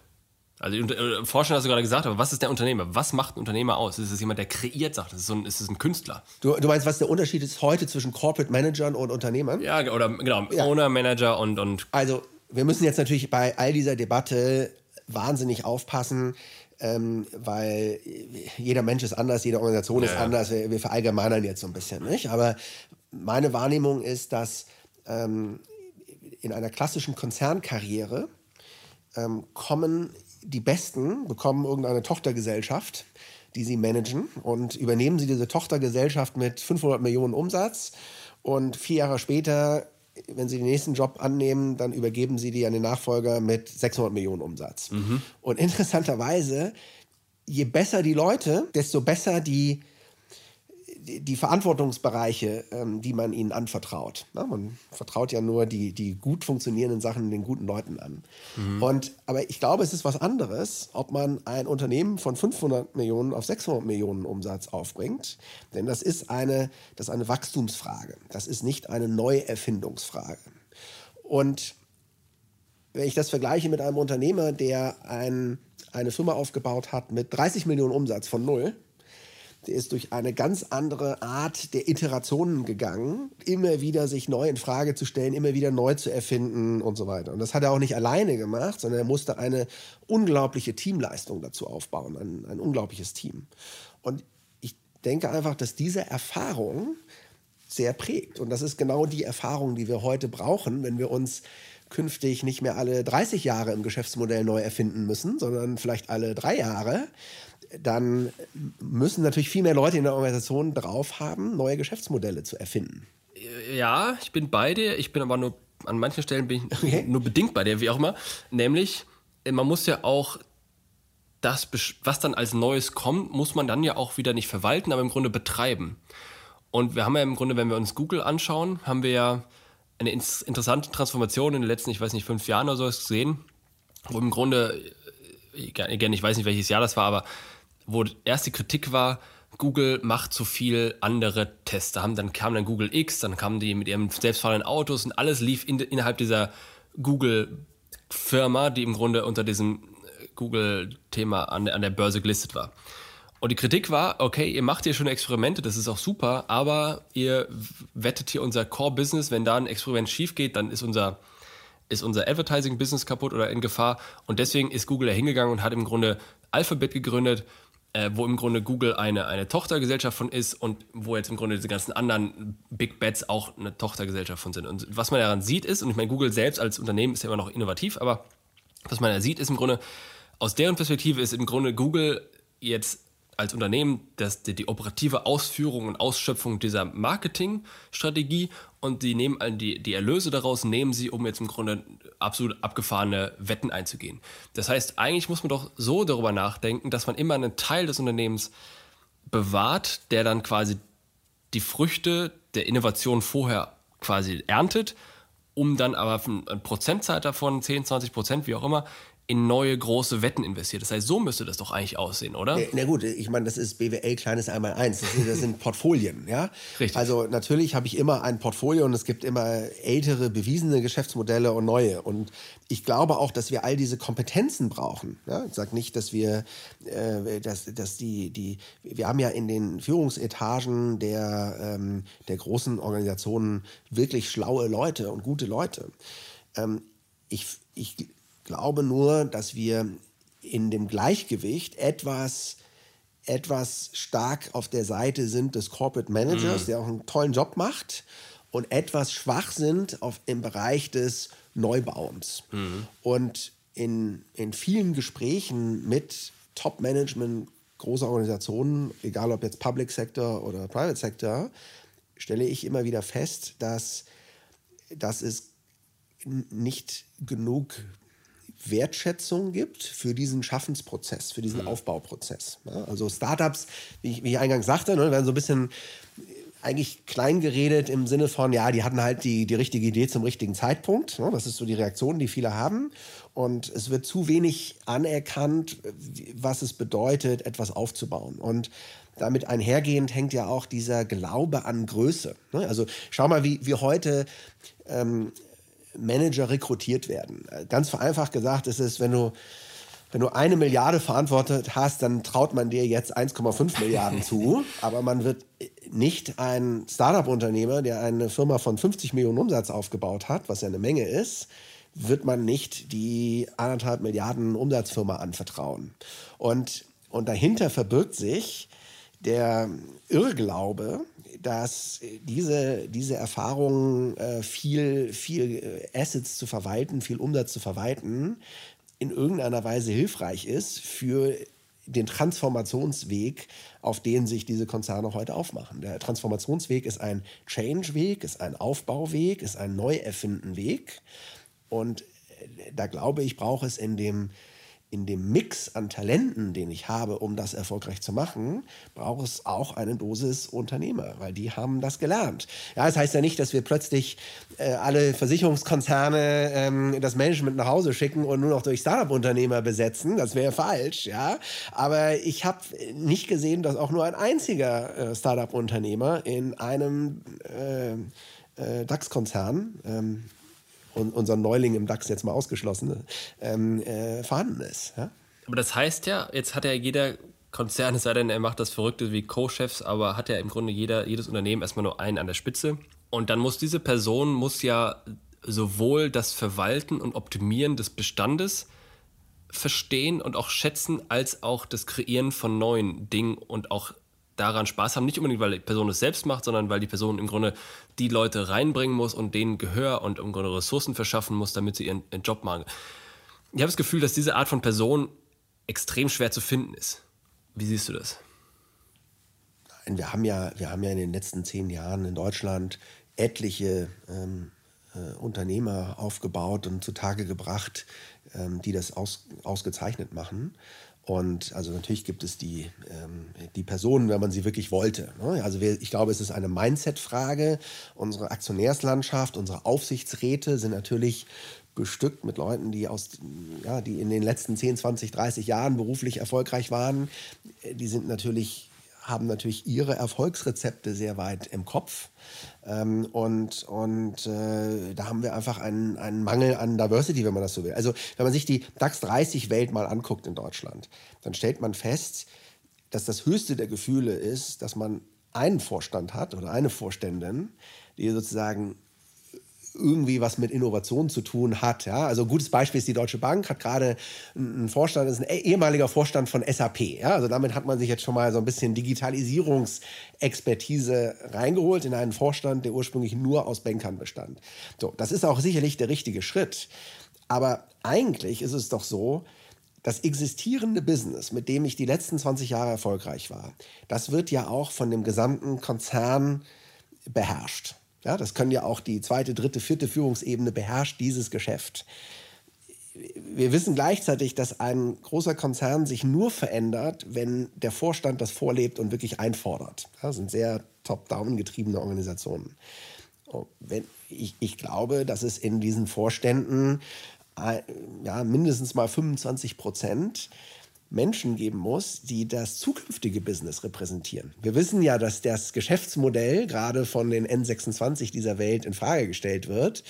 Also äh, Forscher hast du gerade gesagt, aber was ist der Unternehmer? Was macht ein Unternehmer aus? Ist es jemand, der kreiert Sachen? Ist es, so ein, ist es ein Künstler? Du, du, meinst, was der Unterschied ist heute zwischen Corporate Managern und Unternehmern? Ja, oder genau, ja. Owner, Manager und, und. Also, wir müssen jetzt natürlich bei all dieser Debatte wahnsinnig aufpassen, ähm, weil jeder Mensch ist anders, jede Organisation ja, ist anders. Wir, wir, verallgemeinern jetzt so ein bisschen, nicht? Aber meine Wahrnehmung ist, dass ähm, in einer klassischen Konzernkarriere ähm, kommen die Besten, bekommen irgendeine Tochtergesellschaft, die sie managen und übernehmen sie diese Tochtergesellschaft mit 500 Millionen Umsatz und vier Jahre später, wenn sie den nächsten Job annehmen, dann übergeben sie die an den Nachfolger mit 600 Millionen Umsatz. Mhm. Und interessanterweise, je besser die Leute, desto besser die die Verantwortungsbereiche, ähm, die man ihnen anvertraut. Man vertraut ja nur die, die gut funktionierenden Sachen den guten Leuten an. Mhm. Und, aber ich glaube, es ist was anderes, ob man ein Unternehmen von 500 Millionen auf 600 Millionen Umsatz aufbringt. Denn das ist eine, das ist eine Wachstumsfrage. Das ist nicht eine Neuerfindungsfrage. Und wenn ich das vergleiche mit einem Unternehmer, der ein, eine Firma aufgebaut hat mit 30 Millionen Umsatz von null, der ist durch eine ganz andere Art der Iterationen gegangen, immer wieder sich neu in Frage zu stellen, immer wieder neu zu erfinden und so weiter. Und das hat er auch nicht alleine gemacht, sondern er musste eine unglaubliche Teamleistung dazu aufbauen, ein, ein unglaubliches Team. Und ich denke einfach, dass diese Erfahrung sehr prägt. Und das ist genau die Erfahrung, die wir heute brauchen, wenn wir uns künftig nicht mehr alle 30 Jahre im Geschäftsmodell neu erfinden müssen, sondern vielleicht alle drei Jahre dann müssen natürlich viel mehr Leute in der Organisation drauf haben, neue Geschäftsmodelle zu erfinden. Ja, ich bin bei dir. Ich bin aber nur an manchen Stellen bin ich okay. nur bedingt bei dir, wie auch immer. Nämlich, äh, man muss ja auch das, was dann als Neues kommt, muss man dann ja auch wieder nicht verwalten, aber im Grunde betreiben. Und wir haben ja im Grunde, wenn wir uns Google anschauen, haben wir ja eine interessante Transformation in den letzten, ich weiß nicht, fünf Jahren oder so gesehen, wo im Grunde, again, ich weiß nicht, welches Jahr das war, aber wo erst die Kritik war, Google macht zu viel andere Tests. Da haben, dann kam dann Google X, dann kamen die mit ihren selbstfahrenden Autos und alles lief in, innerhalb dieser Google-Firma, die im Grunde unter diesem Google-Thema an, an der Börse gelistet war. Und die Kritik war, okay, ihr macht hier schon Experimente, das ist auch super, aber ihr wettet hier unser Core-Business. Wenn da ein Experiment schief geht, dann ist unser, ist unser Advertising-Business kaputt oder in Gefahr. Und deswegen ist Google da hingegangen und hat im Grunde Alphabet gegründet, äh, wo im Grunde Google eine, eine Tochtergesellschaft von ist und wo jetzt im Grunde diese ganzen anderen Big Bets auch eine Tochtergesellschaft von sind. Und was man daran sieht ist, und ich meine, Google selbst als Unternehmen ist ja immer noch innovativ, aber was man da sieht, ist im Grunde, aus deren Perspektive ist im Grunde Google jetzt als Unternehmen das, die, die, operative Ausführung und Ausschöpfung dieser Marketingstrategie und die nehmen die, die Erlöse daraus, nehmen sie, um jetzt im Grunde absolut abgefahrene Wetten einzugehen. Das heißt, eigentlich muss man doch so darüber nachdenken, dass man immer einen Teil des Unternehmens bewahrt, der dann quasi die Früchte der Innovation vorher quasi erntet, um dann aber eine Prozentzahl davon, 10, 20 Prozent, wie auch immer, in neue große Wetten investiert. Das heißt, so müsste das doch eigentlich aussehen, oder? Na gut, ich meine, das ist BWL kleines einmal eins. Das, das sind Portfolien, ja. Richtig. Also natürlich habe ich immer ein Portfolio und es gibt immer ältere bewiesene Geschäftsmodelle und neue. Und ich glaube auch, dass wir all diese Kompetenzen brauchen. Ja? Ich sage nicht, dass wir, äh, dass, dass die, die, wir haben ja in den Führungsetagen der, ähm, der großen Organisationen wirklich schlaue Leute und gute Leute. Ähm, ich, ich glaube nur, dass wir in dem Gleichgewicht etwas, etwas stark auf der Seite sind des Corporate Managers, mhm. der auch einen tollen Job macht, und etwas schwach sind auf, im Bereich des Neubauens. Mhm. Und in, in vielen Gesprächen mit Top-Management großer Organisationen, egal ob jetzt Public Sector oder Private Sector, stelle ich immer wieder fest, dass, dass es nicht genug Wertschätzung gibt für diesen Schaffensprozess, für diesen mhm. Aufbauprozess. Ja, also Startups, wie ich, wie ich eingangs sagte, ne, werden so ein bisschen eigentlich klein geredet im Sinne von, ja, die hatten halt die, die richtige Idee zum richtigen Zeitpunkt. Ne? Das ist so die Reaktion, die viele haben. Und es wird zu wenig anerkannt, was es bedeutet, etwas aufzubauen. Und damit einhergehend hängt ja auch dieser Glaube an Größe. Ne? Also schau mal, wie, wie heute ähm, Manager rekrutiert werden. Ganz vereinfacht gesagt ist es, wenn du, wenn du eine Milliarde verantwortet hast, dann traut man dir jetzt 1,5 Milliarden zu. Aber man wird nicht ein Startup-Unternehmer, der eine Firma von 50 Millionen Umsatz aufgebaut hat, was ja eine Menge ist, wird man nicht die anderthalb Milliarden Umsatzfirma anvertrauen. Und, und dahinter verbirgt sich der Irrglaube, dass diese, diese Erfahrung, äh, viel, viel äh, Assets zu verwalten, viel Umsatz zu verwalten, in irgendeiner Weise hilfreich ist für den Transformationsweg, auf den sich diese Konzerne heute aufmachen. Der Transformationsweg ist ein Change-Weg, ist ein Aufbauweg, ist ein Neuerfinden-Weg. Und äh, da glaube ich, braucht es in dem in dem Mix an Talenten, den ich habe, um das erfolgreich zu machen, braucht es auch eine Dosis Unternehmer, weil die haben das gelernt. Ja, das heißt ja nicht, dass wir plötzlich äh, alle Versicherungskonzerne ähm, das Management nach Hause schicken und nur noch durch Startup-Unternehmer besetzen. Das wäre falsch, ja. Aber ich habe nicht gesehen, dass auch nur ein einziger äh, Startup-Unternehmer in einem äh, äh DAX-Konzern ähm, und unser Neuling im DAX jetzt mal ausgeschlossen, ähm, äh, vorhanden ist. Ja? Aber das heißt ja, jetzt hat ja jeder Konzern, es sei denn, er macht das Verrückte wie Co-Chefs, aber hat ja im Grunde jeder, jedes Unternehmen erstmal nur einen an der Spitze. Und dann muss diese Person muss ja sowohl das Verwalten und Optimieren des Bestandes verstehen und auch schätzen, als auch das Kreieren von neuen Dingen und auch daran Spaß haben. Nicht unbedingt, weil die Person es selbst macht, sondern weil die Person im Grunde die Leute reinbringen muss und denen Gehör und im Grunde Ressourcen verschaffen muss, damit sie ihren, ihren Job machen. Ich habe das Gefühl, dass diese Art von Person extrem schwer zu finden ist. Wie siehst du das? Wir haben ja, wir haben ja in den letzten zehn Jahren in Deutschland etliche ähm, äh, Unternehmer aufgebaut und zutage gebracht, ähm, die das aus, ausgezeichnet machen. Und also natürlich gibt es die, ähm, die Personen, wenn man sie wirklich wollte. Ne? Also wir, ich glaube, es ist eine Mindset-Frage. Unsere Aktionärslandschaft, unsere Aufsichtsräte sind natürlich bestückt mit Leuten, die, aus, ja, die in den letzten 10, 20, 30 Jahren beruflich erfolgreich waren. Die sind natürlich haben natürlich ihre Erfolgsrezepte sehr weit im Kopf. Ähm, und und äh, da haben wir einfach einen, einen Mangel an Diversity, wenn man das so will. Also wenn man sich die DAX 30 Welt mal anguckt in Deutschland, dann stellt man fest, dass das höchste der Gefühle ist, dass man einen Vorstand hat oder eine Vorständin, die sozusagen irgendwie was mit Innovation zu tun hat. Ja? Also ein gutes Beispiel ist die Deutsche Bank, hat gerade einen Vorstand, ist ein eh-, ehemaliger Vorstand von SAP. Ja? Also damit hat man sich jetzt schon mal so ein bisschen Digitalisierungsexpertise reingeholt in einen Vorstand, der ursprünglich nur aus Bankern bestand. So, das ist auch sicherlich der richtige Schritt. Aber eigentlich ist es doch so, das existierende Business, mit dem ich die letzten 20 Jahre erfolgreich war, das wird ja auch von dem gesamten Konzern beherrscht. Ja, das können ja auch die zweite, dritte, vierte Führungsebene beherrscht dieses Geschäft. Wir wissen gleichzeitig, dass ein großer Konzern sich nur verändert, wenn der Vorstand das vorlebt und wirklich einfordert. Das sind sehr top-down getriebene Organisationen. Wenn, ich, ich glaube, dass es in diesen Vorständen äh, ja, mindestens mal 25 Prozent Menschen geben muss, die das zukünftige Business repräsentieren. Wir wissen ja, dass das Geschäftsmodell gerade von den N26 dieser Welt in Frage gestellt wird.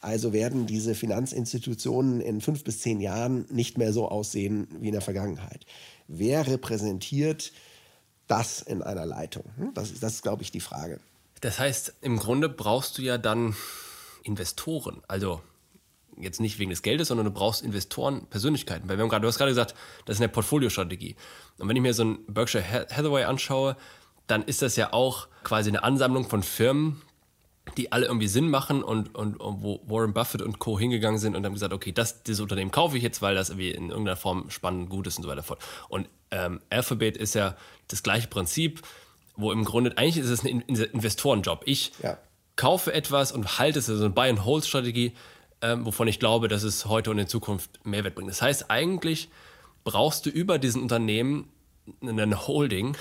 Also werden diese Finanzinstitutionen in fünf bis zehn Jahren nicht mehr so aussehen wie in der Vergangenheit. Wer repräsentiert das in einer Leitung? Hm, das ist, das ist glaube ich, die Frage. Das heißt, im Grunde brauchst du ja dann Investoren, also jetzt nicht wegen des Geldes, sondern du brauchst Investoren, Persönlichkeiten. Weil wir haben gerade, du hast gerade gesagt, das ist eine Portfoliostrategie. Und wenn ich mir so ein Berkshire Hathaway anschaue, dann ist das ja auch quasi eine Ansammlung von Firmen, die alle irgendwie Sinn machen und, und, und, wo Warren Buffett und Co. hingegangen sind und haben gesagt, okay, das, dieses Unternehmen kaufe ich jetzt, weil das irgendwie in irgendeiner Form spannend, gut ist und so weiter fort. Und ähm, Alphabet ist ja das gleiche Prinzip, wo im Grunde, eigentlich ist es ein Investorenjob. Ich ja. kaufe etwas und halte es, also eine Buy-and-Hold-Strategie ähm, wovon ich glaube, dass es heute und in Zukunft Mehrwert bringt. Das heißt, eigentlich brauchst du über diesen Unternehmen eine Holding,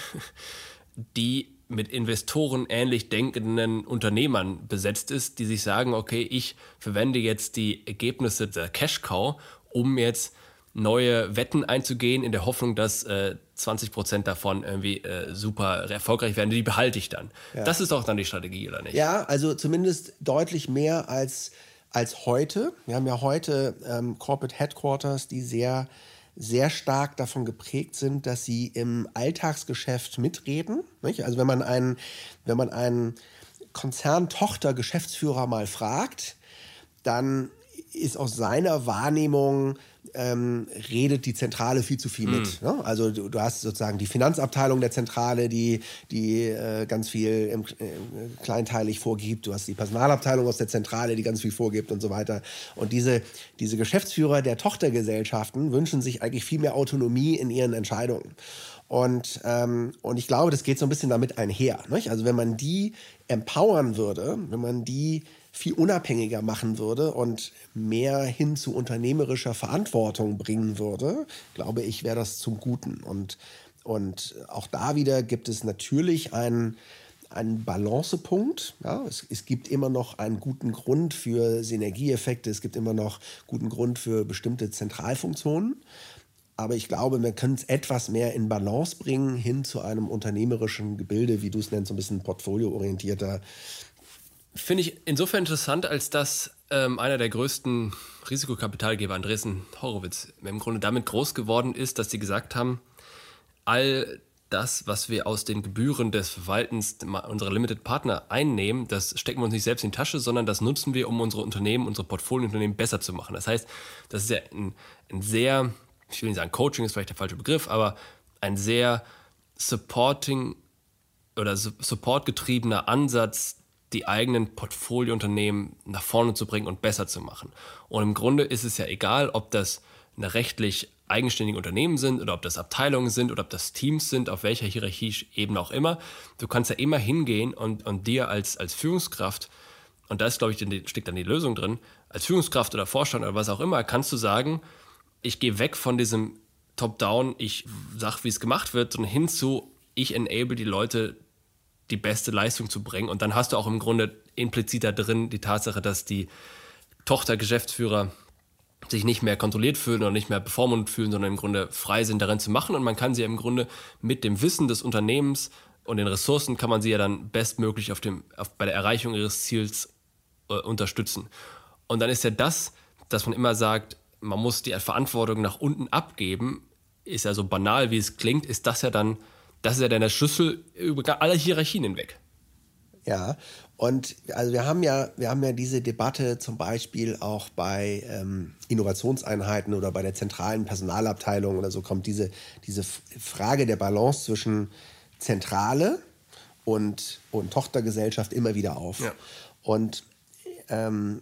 die mit Investoren ähnlich denkenden Unternehmern besetzt ist, die sich sagen, okay, ich verwende jetzt die Ergebnisse der Cash Cow, um jetzt neue Wetten einzugehen, in der Hoffnung, dass äh, 20 Prozent davon irgendwie äh, super erfolgreich werden. Die behalte ich dann. Ja. Das ist auch dann die Strategie, oder nicht? Ja, also zumindest deutlich mehr als als heute. Wir haben ja heute ähm, Corporate Headquarters, die sehr, sehr stark davon geprägt sind, dass sie im Alltagsgeschäft mitreden. Nicht? Also wenn man einen, wenn man einen Konzerntochter-Geschäftsführer mal fragt, dann ist aus seiner Wahrnehmung ähm, redet die Zentrale viel zu viel mhm. mit. Ne? Also du, du, hast sozusagen die Finanzabteilung der Zentrale, die, die äh, ganz viel im, äh, kleinteilig vorgibt. Du hast die Personalabteilung aus der Zentrale, die ganz viel vorgibt und so weiter. Und diese, diese Geschäftsführer der Tochtergesellschaften wünschen sich eigentlich viel mehr Autonomie in ihren Entscheidungen. Und, ähm, und ich glaube, das geht so ein bisschen damit einher. Nicht? Also wenn man die empowern würde, wenn man die viel unabhängiger machen würde und mehr hin zu unternehmerischer Verantwortung bringen würde, glaube ich, wäre das zum Guten. Und, und auch da wieder gibt es natürlich einen, einen Balancepunkt. Ja, es, es gibt immer noch einen guten Grund für Synergieeffekte, es gibt immer noch guten Grund für bestimmte Zentralfunktionen. Aber ich glaube, wir können es etwas mehr in Balance bringen hin zu einem unternehmerischen Gebilde, wie du es nennst, so ein bisschen portfolioorientierter Finde ich insofern interessant, als dass ähm, einer der größten Risikokapitalgeber, Andresen Horowitz, im Grunde damit groß geworden ist, dass sie gesagt haben, all das, was wir aus den Gebühren des Verwaltens unserer Limited Partner einnehmen, das stecken wir uns nicht selbst in die Tasche, sondern das nutzen wir, um unsere Unternehmen, unsere Portfoliounternehmen besser zu machen. Das heißt, das ist ja ein, ein sehr, ich will nicht sagen, Coaching ist vielleicht der falsche Begriff, aber ein sehr supporting oder supportgetriebener Ansatz die eigenen Portfoliounternehmen nach vorne zu bringen und besser zu machen. Und im Grunde ist es ja egal, ob das eine rechtlich eigenständige Unternehmen sind oder ob das Abteilungen sind oder ob das Teams sind, auf welcher Hierarchieebene auch immer. Du kannst ja immer hingehen und, und dir als, als Führungskraft, und da ist, glaube ich, steckt dann die Lösung drin, als Führungskraft oder Vorstand oder was auch immer, kannst du sagen, ich gehe weg von diesem Top-Down, ich sage, wie es gemacht wird, und hin zu, ich enable die Leute die beste Leistung zu bringen. Und dann hast du auch im Grunde implizit da drin die Tatsache, dass die Tochtergeschäftsführer sich nicht mehr kontrolliert fühlen oder nicht mehr bevormundet fühlen, sondern im Grunde frei sind, darin zu machen. Und man kann sie im Grunde mit dem Wissen des Unternehmens und den Ressourcen kann man sie ja dann bestmöglich auf dem, auf, bei der Erreichung ihres Ziels äh, unterstützen. Und dann ist ja das, dass man immer sagt, man muss die Verantwortung nach unten abgeben, ist ja so banal, wie es klingt, ist das ja dann das ist ja dann der Schlüssel über alle Hierarchien hinweg. Ja, und also wir haben ja, wir haben ja diese Debatte zum Beispiel auch bei ähm, Innovationseinheiten oder bei der zentralen Personalabteilung oder so kommt diese, diese Frage der Balance zwischen Zentrale und, und Tochtergesellschaft immer wieder auf. Ja. Und ähm,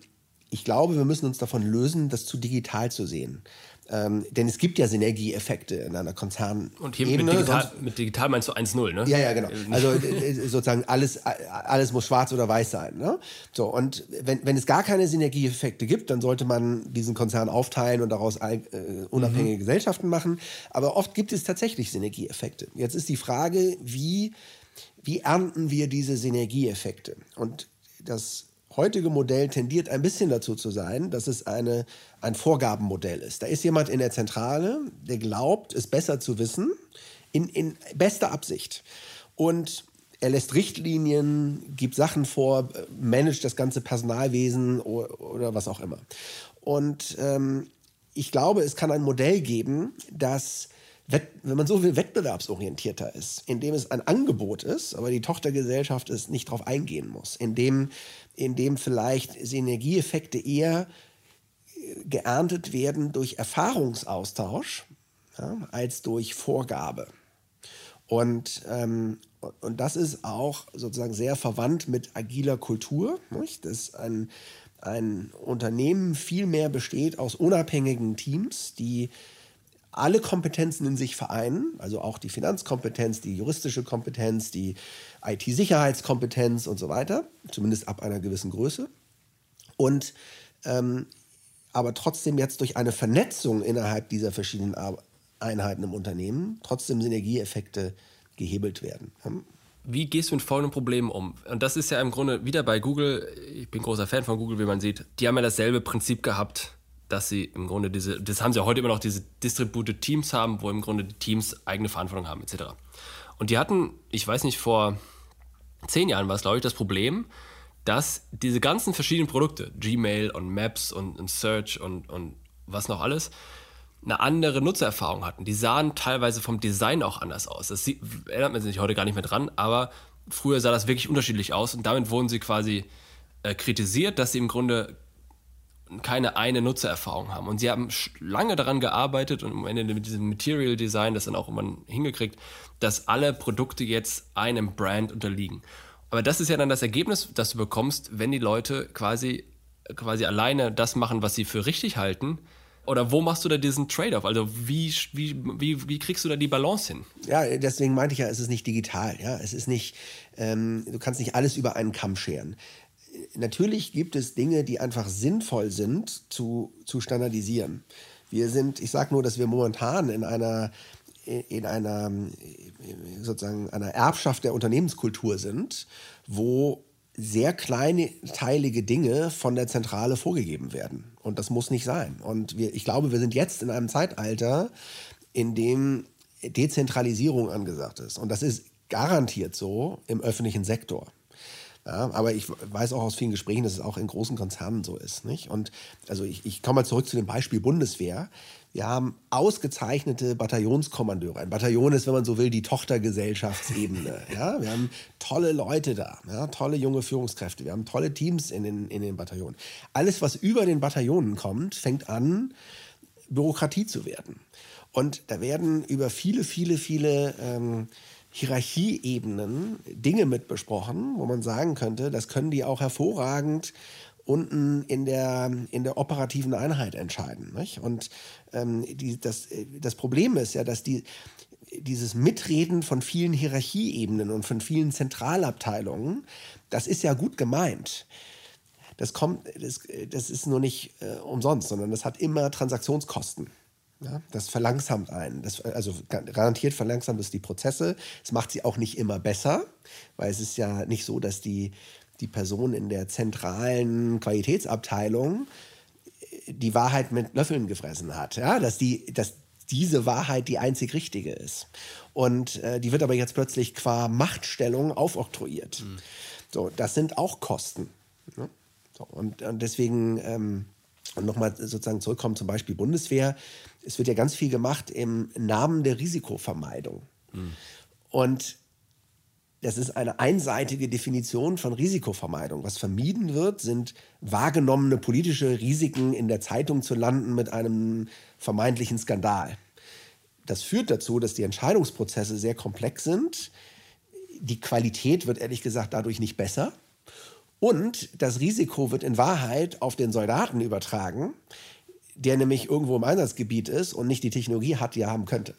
ich glaube, wir müssen uns davon lösen, das zu digital zu sehen. Ähm, denn es gibt ja Synergieeffekte in einer Konzern. Und hier mit digital, mit digital, meinst du 1-0, ne? Ja, ja, genau. Also äh, sozusagen alles, alles muss schwarz oder weiß sein. Ne? So, und wenn, wenn es gar keine Synergieeffekte gibt, dann sollte man diesen Konzern aufteilen und daraus äh, unabhängige mhm. Gesellschaften machen. Aber oft gibt es tatsächlich Synergieeffekte. Jetzt ist die Frage, wie, wie ernten wir diese Synergieeffekte? Und das heutige Modell tendiert ein bisschen dazu zu sein, dass es eine, ein Vorgabenmodell ist. Da ist jemand in der Zentrale, der glaubt, es besser zu wissen, in, in bester Absicht. Und er lässt Richtlinien, gibt Sachen vor, managt das ganze Personalwesen oder, oder was auch immer. Und ähm, ich glaube, es kann ein Modell geben, das wenn man so will, wettbewerbsorientierter ist, indem es ein Angebot ist, aber die Tochtergesellschaft es nicht darauf eingehen muss, indem, indem vielleicht Synergieeffekte eher äh, geerntet werden durch Erfahrungsaustausch ja, als durch Vorgabe. Und, ähm, und das ist auch sozusagen sehr verwandt mit agiler Kultur, nicht? dass ein, ein Unternehmen viel mehr besteht aus unabhängigen Teams, die alle Kompetenzen in sich vereinen, also auch die Finanzkompetenz, die juristische Kompetenz, die IT-Sicherheitskompetenz und so weiter, zumindest ab einer gewissen Größe. Und ähm, aber trotzdem jetzt durch eine Vernetzung innerhalb dieser verschiedenen Einheiten im Unternehmen trotzdem Synergieeffekte gehebelt werden. Wie gehst du mit folgenden Problemen um? Und das ist ja im Grunde wieder bei Google, ich bin großer Fan von Google, wie man sieht, die haben ja dasselbe Prinzip gehabt dass sie im Grunde diese, das haben sie ja heute immer noch, diese Distributed Teams haben, wo im Grunde die Teams eigene Verantwortung haben, etc. Und die hatten, ich weiß nicht, vor zehn Jahren war es, glaube ich, das Problem, dass diese ganzen verschiedenen Produkte, Gmail und Maps und, und Search und, und was noch alles, eine andere Nutzererfahrung hatten. Die sahen teilweise vom Design auch anders aus. Das sieht, erinnert man sich heute gar nicht mehr dran, aber früher sah das wirklich unterschiedlich aus und damit wurden sie quasi äh, kritisiert, dass sie im Grunde keine eine Nutzererfahrung haben. Und sie haben lange daran gearbeitet und am Ende mit diesem Material Design das dann auch immer hingekriegt, dass alle Produkte jetzt einem Brand unterliegen. Aber das ist ja dann das Ergebnis, das du bekommst, wenn die Leute quasi, quasi alleine das machen, was sie für richtig halten. Oder wo machst du da diesen Trade-off? Also wie, wie, wie, wie kriegst du da die Balance hin? Ja, deswegen meinte ich ja, es ist nicht digital. Ja? Es ist nicht, ähm, du kannst nicht alles über einen Kamm scheren natürlich gibt es Dinge, die einfach sinnvoll sind zu, zu standardisieren. Wir sind, ich sage nur, dass wir momentan in einer in einer sozusagen einer Erbschaft der Unternehmenskultur sind, wo sehr kleinteilige Dinge von der Zentrale vorgegeben werden. Und das muss nicht sein. Und wir, ich glaube, wir sind jetzt in einem Zeitalter, in dem Dezentralisierung angesagt ist. Und das ist garantiert so im öffentlichen Sektor. Ja, aber ich weiß auch aus vielen Gesprächen, dass es auch in großen Konzernen so ist. Nicht? Und also ich, ich komme mal zurück zu dem Beispiel Bundeswehr. Wir haben ausgezeichnete Bataillonskommandeure. Ein Bataillon ist, wenn man so will, die Tochtergesellschaftsebene. Ja? Wir haben tolle Leute da, ja? tolle junge Führungskräfte. Wir haben tolle Teams in den, in den Bataillonen. Alles, was über den Bataillonen kommt, fängt an, Bürokratie zu werden. Und da werden über viele, viele, viele ähm, Hierarchieebenen Dinge mit besprochen, wo man sagen könnte, das können die auch hervorragend unten in der, in der operativen Einheit entscheiden. Nicht? Und ähm, die, das, das Problem ist ja, dass die, dieses Mitreden von vielen Hierarchieebenen und von vielen Zentralabteilungen, das ist ja gut gemeint. Das, kommt, das, das ist nur nicht äh, umsonst, sondern das hat immer Transaktionskosten. Ja, das verlangsamt einen. Das, also garantiert verlangsamt es die Prozesse. Es macht sie auch nicht immer besser, weil es ist ja nicht so, dass die, die Person in der zentralen Qualitätsabteilung äh, die Wahrheit mit Löffeln gefressen hat. Ja, dass, die, dass diese Wahrheit die einzig richtige ist. Und äh, die wird aber jetzt plötzlich qua Machtstellung aufoktroyiert. Mhm. So, das sind auch Kosten. Ne? So, und, und deswegen. Ähm, und nochmal sozusagen zurückkommen zum Beispiel Bundeswehr es wird ja ganz viel gemacht im Namen der Risikovermeidung. Mhm. Und das ist eine einseitige Definition von Risikovermeidung. Was vermieden wird, sind wahrgenommene politische Risiken in der Zeitung zu landen mit einem vermeintlichen Skandal. Das führt dazu, dass die Entscheidungsprozesse sehr komplex sind. Die Qualität wird ehrlich gesagt dadurch nicht besser. Und das Risiko wird in Wahrheit auf den Soldaten übertragen, der nämlich irgendwo im Einsatzgebiet ist und nicht die Technologie hat, die er haben könnte.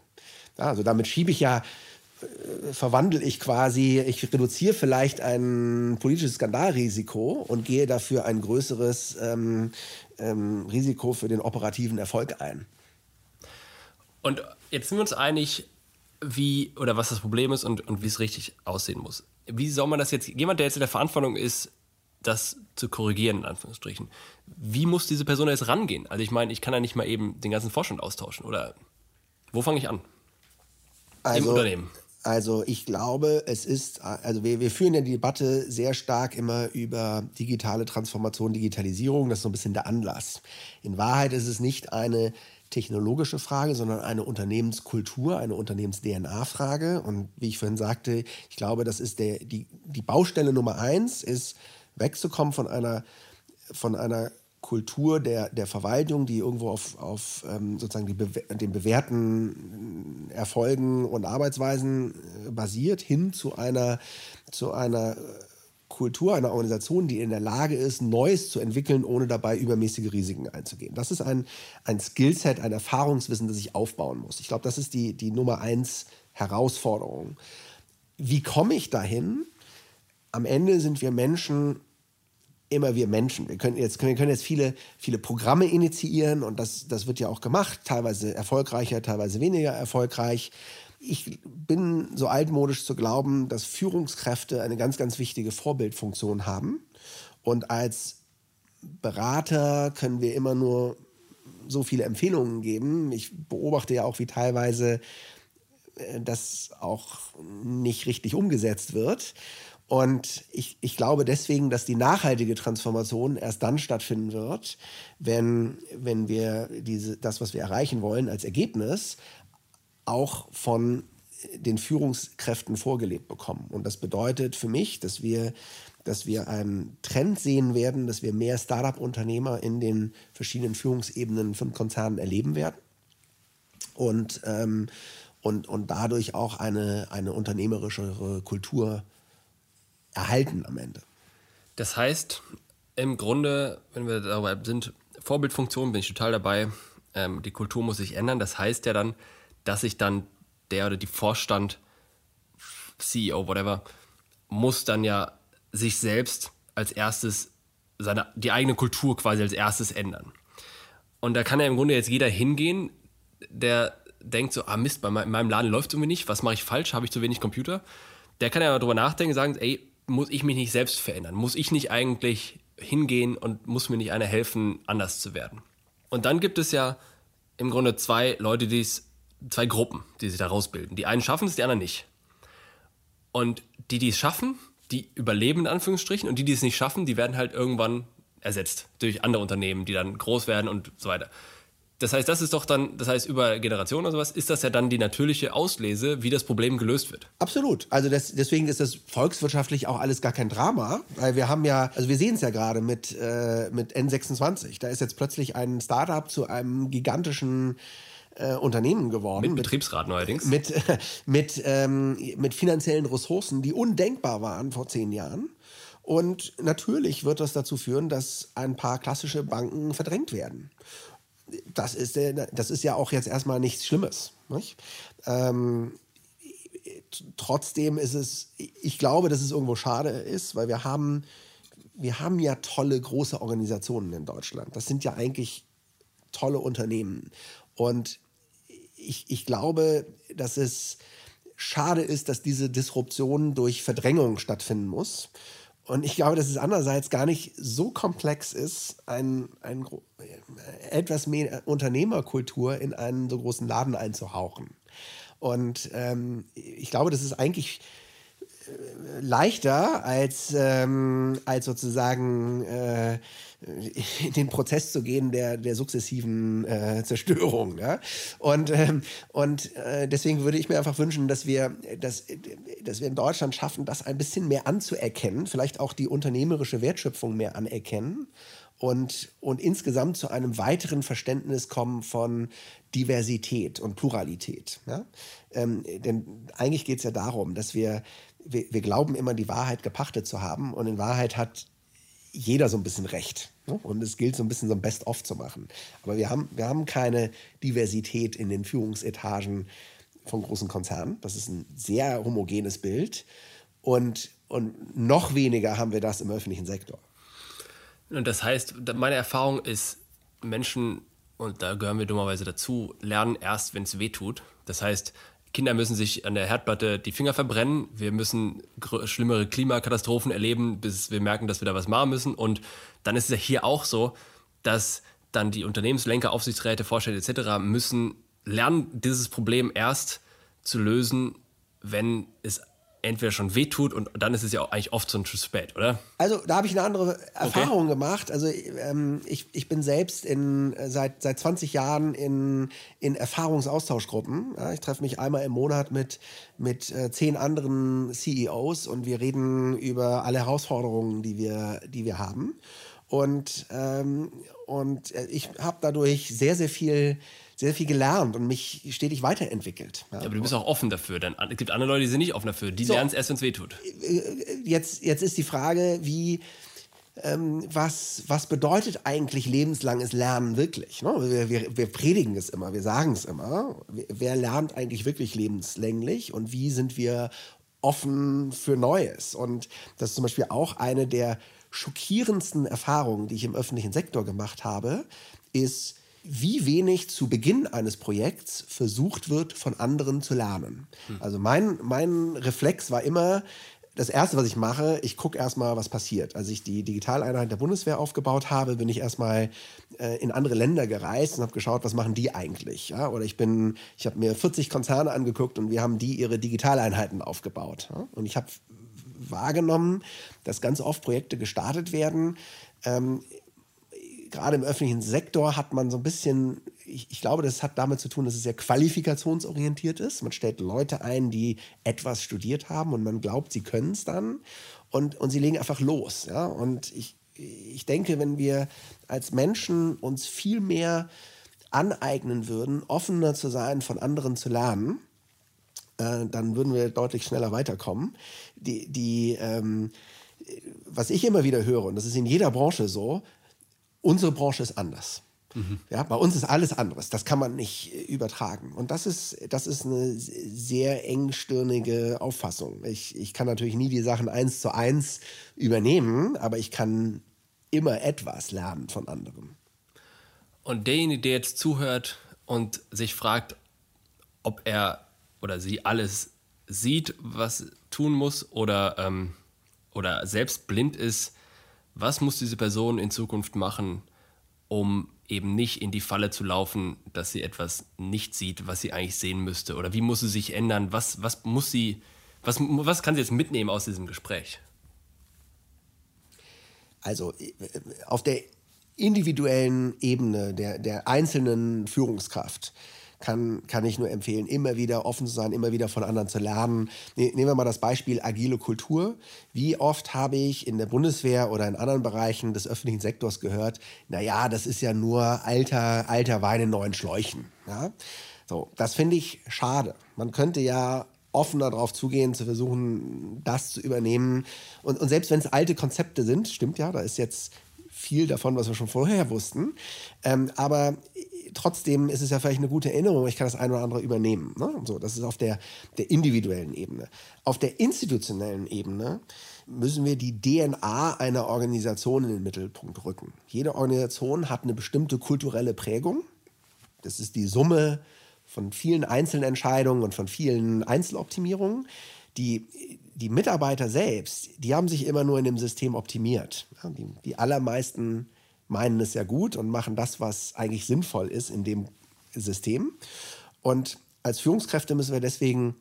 Also damit schiebe ich ja, äh, verwandle ich quasi, ich reduziere vielleicht ein politisches Skandalrisiko und gehe dafür ein größeres ähm, ähm, Risiko für den operativen Erfolg ein. Und jetzt sind wir uns einig, wie oder was das Problem ist und, und wie es richtig aussehen muss. Wie soll man das jetzt, jemand, der jetzt in der Verantwortung ist, das zu korrigieren, in Anführungsstrichen. Wie muss diese Person jetzt rangehen? Also ich meine, ich kann ja nicht mal eben den ganzen Vorstand austauschen. Oder wo fange ich an? Also, Im Unternehmen. Also ich glaube, es ist, also wir, wir führen ja die Debatte sehr stark immer über digitale Transformation, Digitalisierung. Das ist so ein bisschen der Anlass. In Wahrheit ist es nicht eine technologische Frage, sondern eine Unternehmenskultur, eine Unternehmens-DNA-Frage. Und wie ich vorhin sagte, ich glaube, das ist der, die, die Baustelle Nummer eins ist, wegzukommen von einer, von einer Kultur der, der Verwaltung, die irgendwo auf, auf ähm, sozusagen die Be den bewährten Erfolgen und Arbeitsweisen äh, basiert, hin zu einer, zu einer Kultur, einer Organisation, die in der Lage ist, Neues zu entwickeln, ohne dabei übermäßige Risiken einzugehen. Das ist ein, ein Skillset, ein Erfahrungswissen, das ich aufbauen muss. Ich glaube, das ist die, die Nummer eins Herausforderung. Wie komme ich dahin? Am Ende sind wir Menschen immer wir Menschen. Wir können jetzt, wir können jetzt viele, viele Programme initiieren und das, das wird ja auch gemacht, teilweise erfolgreicher, teilweise weniger erfolgreich. Ich bin so altmodisch zu glauben, dass Führungskräfte eine ganz, ganz wichtige Vorbildfunktion haben. Und als Berater können wir immer nur so viele Empfehlungen geben. Ich beobachte ja auch, wie teilweise äh, das auch nicht richtig umgesetzt wird. Und ich, ich glaube deswegen, dass die nachhaltige Transformation erst dann stattfinden wird, wenn, wenn wir diese, das, was wir erreichen wollen, als Ergebnis auch von den Führungskräften vorgelebt bekommen. Und das bedeutet für mich, dass wir dass wir einen Trend sehen werden, dass wir mehr Startup-Unternehmer in den verschiedenen Führungsebenen von Konzernen erleben werden. Und, ähm, und, und dadurch auch eine, eine unternehmerischere Kultur erhalten am Ende. Das heißt, im Grunde, wenn wir dabei sind, Vorbildfunktion bin ich total dabei. Ähm, die Kultur muss sich ändern. Das heißt ja dann, dass sich dann der oder die Vorstand, CEO, whatever, muss dann ja sich selbst als erstes, seine, die eigene Kultur quasi als erstes ändern. Und da kann ja im Grunde jetzt jeder hingehen, der denkt so, ah Mist, bei meinem Laden läuft es irgendwie nicht, was mache ich falsch, habe ich zu wenig Computer? Der kann ja darüber nachdenken, sagen, ey, muss ich mich nicht selbst verändern? Muss ich nicht eigentlich hingehen und muss mir nicht einer helfen, anders zu werden? Und dann gibt es ja im Grunde zwei Leute, die es, zwei Gruppen, die sich da rausbilden. Die einen schaffen es, die anderen nicht. Und die, die es schaffen, die überleben in Anführungsstrichen und die, die es nicht schaffen, die werden halt irgendwann ersetzt durch andere Unternehmen, die dann groß werden und so weiter. Das heißt, das ist doch dann, das heißt, über Generationen oder sowas, ist das ja dann die natürliche Auslese, wie das Problem gelöst wird. Absolut. Also das, deswegen ist das volkswirtschaftlich auch alles gar kein Drama, weil wir haben ja, also wir sehen es ja gerade mit, äh, mit N26. Da ist jetzt plötzlich ein Startup zu einem gigantischen äh, Unternehmen geworden. Mit Betriebsrat neuerdings. Mit, äh, mit, ähm, mit finanziellen Ressourcen, die undenkbar waren vor zehn Jahren. Und natürlich wird das dazu führen, dass ein paar klassische Banken verdrängt werden das ist, das ist ja auch jetzt erstmal nichts Schlimmes. Nicht? Ähm, trotzdem ist es, ich glaube, dass es irgendwo schade ist, weil wir haben, wir haben ja tolle große Organisationen in Deutschland. Das sind ja eigentlich tolle Unternehmen. Und ich, ich glaube, dass es schade ist, dass diese Disruption durch Verdrängung stattfinden muss. Und ich glaube, dass es andererseits gar nicht so komplex ist, ein, ein, etwas mehr Unternehmerkultur in einen so großen Laden einzuhauchen. Und ähm, ich glaube, das ist eigentlich leichter als, ähm, als sozusagen äh, in den Prozess zu gehen der, der sukzessiven äh, Zerstörung. Ja? Und, ähm, und äh, deswegen würde ich mir einfach wünschen, dass wir, dass, dass wir in Deutschland schaffen, das ein bisschen mehr anzuerkennen, vielleicht auch die unternehmerische Wertschöpfung mehr anerkennen und, und insgesamt zu einem weiteren Verständnis kommen von Diversität und Pluralität. Ja? Ähm, denn eigentlich geht es ja darum, dass wir, wir, wir glauben immer, die Wahrheit gepachtet zu haben und in Wahrheit hat jeder so ein bisschen recht. Ne? Und es gilt so ein bisschen so ein Best-of zu machen. Aber wir haben, wir haben keine Diversität in den Führungsetagen von großen Konzernen. Das ist ein sehr homogenes Bild. Und, und noch weniger haben wir das im öffentlichen Sektor. Und das heißt, meine Erfahrung ist, Menschen, und da gehören wir dummerweise dazu, lernen erst, wenn es weh tut. Das heißt, Kinder müssen sich an der Herdplatte die Finger verbrennen. Wir müssen schlimmere Klimakatastrophen erleben, bis wir merken, dass wir da was machen müssen. Und dann ist es ja hier auch so, dass dann die Unternehmenslenker, Aufsichtsräte, Vorstände etc. müssen lernen, dieses Problem erst zu lösen, wenn es entweder schon wehtut und dann ist es ja auch eigentlich oft schon zu spät, oder? Also da habe ich eine andere Erfahrung okay. gemacht. Also ähm, ich, ich bin selbst in, seit, seit 20 Jahren in, in Erfahrungsaustauschgruppen. Ja, ich treffe mich einmal im Monat mit, mit äh, zehn anderen CEOs und wir reden über alle Herausforderungen, die wir, die wir haben. Und, ähm, und äh, ich habe dadurch sehr, sehr viel sehr viel gelernt und mich stetig weiterentwickelt. Ja. aber du bist auch offen dafür. Dann, es gibt andere Leute, die sind nicht offen dafür. Die so, lernen es erst, wenn es weh tut. Äh, jetzt, jetzt ist die Frage, wie, ähm, was, was bedeutet eigentlich lebenslanges Lernen wirklich? Ne? Wir, wir, wir, predigen es immer, wir sagen es immer. Wer lernt eigentlich wirklich lebenslänglich und wie sind wir offen für Neues? Und das ist zum Beispiel auch eine der schockierendsten Erfahrungen, die ich im öffentlichen Sektor gemacht habe, ist, wie wenig zu Beginn eines Projekts versucht wird, von anderen zu lernen. Hm. Also mein, mein Reflex war immer, das Erste, was ich mache, ich gucke erstmal, was passiert. Als ich die Digitaleinheit der Bundeswehr aufgebaut habe, bin ich erstmal äh, in andere Länder gereist und habe geschaut, was machen die eigentlich. Ja? Oder ich bin, ich habe mir 40 Konzerne angeguckt und wie haben die ihre Digitaleinheiten aufgebaut. Ja? Und ich habe wahrgenommen, dass ganz oft Projekte gestartet werden, ähm, gerade im öffentlichen Sektor hat man so ein bisschen, ich, ich, glaube, das hat damit zu tun, dass es sehr qualifikationsorientiert ist. Man stellt Leute ein, die etwas studiert haben und man glaubt, sie können es dann. und, und sie legen einfach los. Ja? Und ich, ich denke, wenn wir als Menschen uns viel mehr aneignen würden, offener zu sein, von anderen zu lernen, äh, dann würden wir deutlich schneller weiterkommen. Die, die, ähm, was ich immer wieder höre, und das ist in jeder Branche so, unsere Branche ist anders. Mhm. Ja, bei uns ist alles anderes. Das kann man nicht äh, übertragen. Und das ist, das ist eine sehr engstirnige Auffassung. Ich, ich kann natürlich nie die Sachen eins zu eins übernehmen, aber ich kann immer etwas lernen von anderen. Und derjenige, der jetzt zuhört und sich fragt, ob er oder sie alles sieht, was tun muss oder, ähm, oder selbst blind ist, was muss diese Person in Zukunft machen, um eben nicht in die Falle zu laufen, dass sie etwas nicht sieht, was sie eigentlich sehen müsste? Oder wie muss sie sich ändern? Was, was muss sie, was, was kann sie jetzt mitnehmen aus diesem Gespräch? Also äh, auf der individuellen Ebene der, der einzelnen Führungskraft kann, kann ich nur empfehlen, immer wieder offen zu sein, immer wieder von anderen zu lernen. Ne, nehmen wir mal das Beispiel agile Kultur. Wie oft habe ich in der Bundeswehr oder in anderen Bereichen des öffentlichen Sektors gehört, naja, das ist ja nur alter, alter Wein in neuen Schläuchen. Ja? So, das finde ich schade. Man könnte ja offener darauf zugehen, zu versuchen, das zu übernehmen. Und, und selbst wenn es alte Konzepte sind, stimmt ja, da ist jetzt viel davon, was wir schon vorher wussten. Ähm, aber trotzdem ist es ja vielleicht eine gute Erinnerung, ich kann das eine oder andere übernehmen. Ne? So, das ist auf der, der individuellen Ebene. Auf der institutionellen Ebene müssen wir die DNA einer Organisation in den Mittelpunkt rücken. Jede Organisation hat eine bestimmte kulturelle Prägung. Das ist die Summe von vielen Einzelentscheidungen und von vielen Einzeloptimierungen. Die, die Mitarbeiter selbst, die haben sich immer nur in dem System optimiert. Die, die allermeisten meinen es ja gut und machen das, was eigentlich sinnvoll ist in dem System. Und als Führungskräfte müssen wir deswegen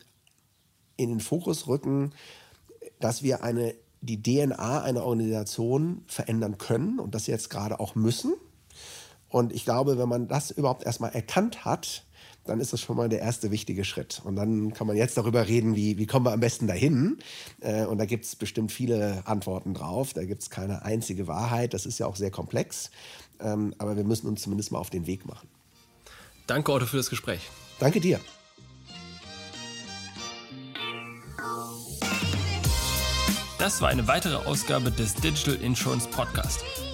in den Fokus rücken, dass wir eine, die DNA einer Organisation verändern können und das jetzt gerade auch müssen. Und ich glaube, wenn man das überhaupt erstmal erkannt hat, dann ist das schon mal der erste wichtige Schritt. Und dann kann man jetzt darüber reden, wie, wie kommen wir am besten dahin. Äh, und da gibt es bestimmt viele Antworten drauf. Da gibt es keine einzige Wahrheit. Das ist ja auch sehr komplex. Ähm, aber wir müssen uns zumindest mal auf den Weg machen. Danke, Otto, für das Gespräch. Danke dir. Das war eine weitere Ausgabe des Digital Insurance Podcast.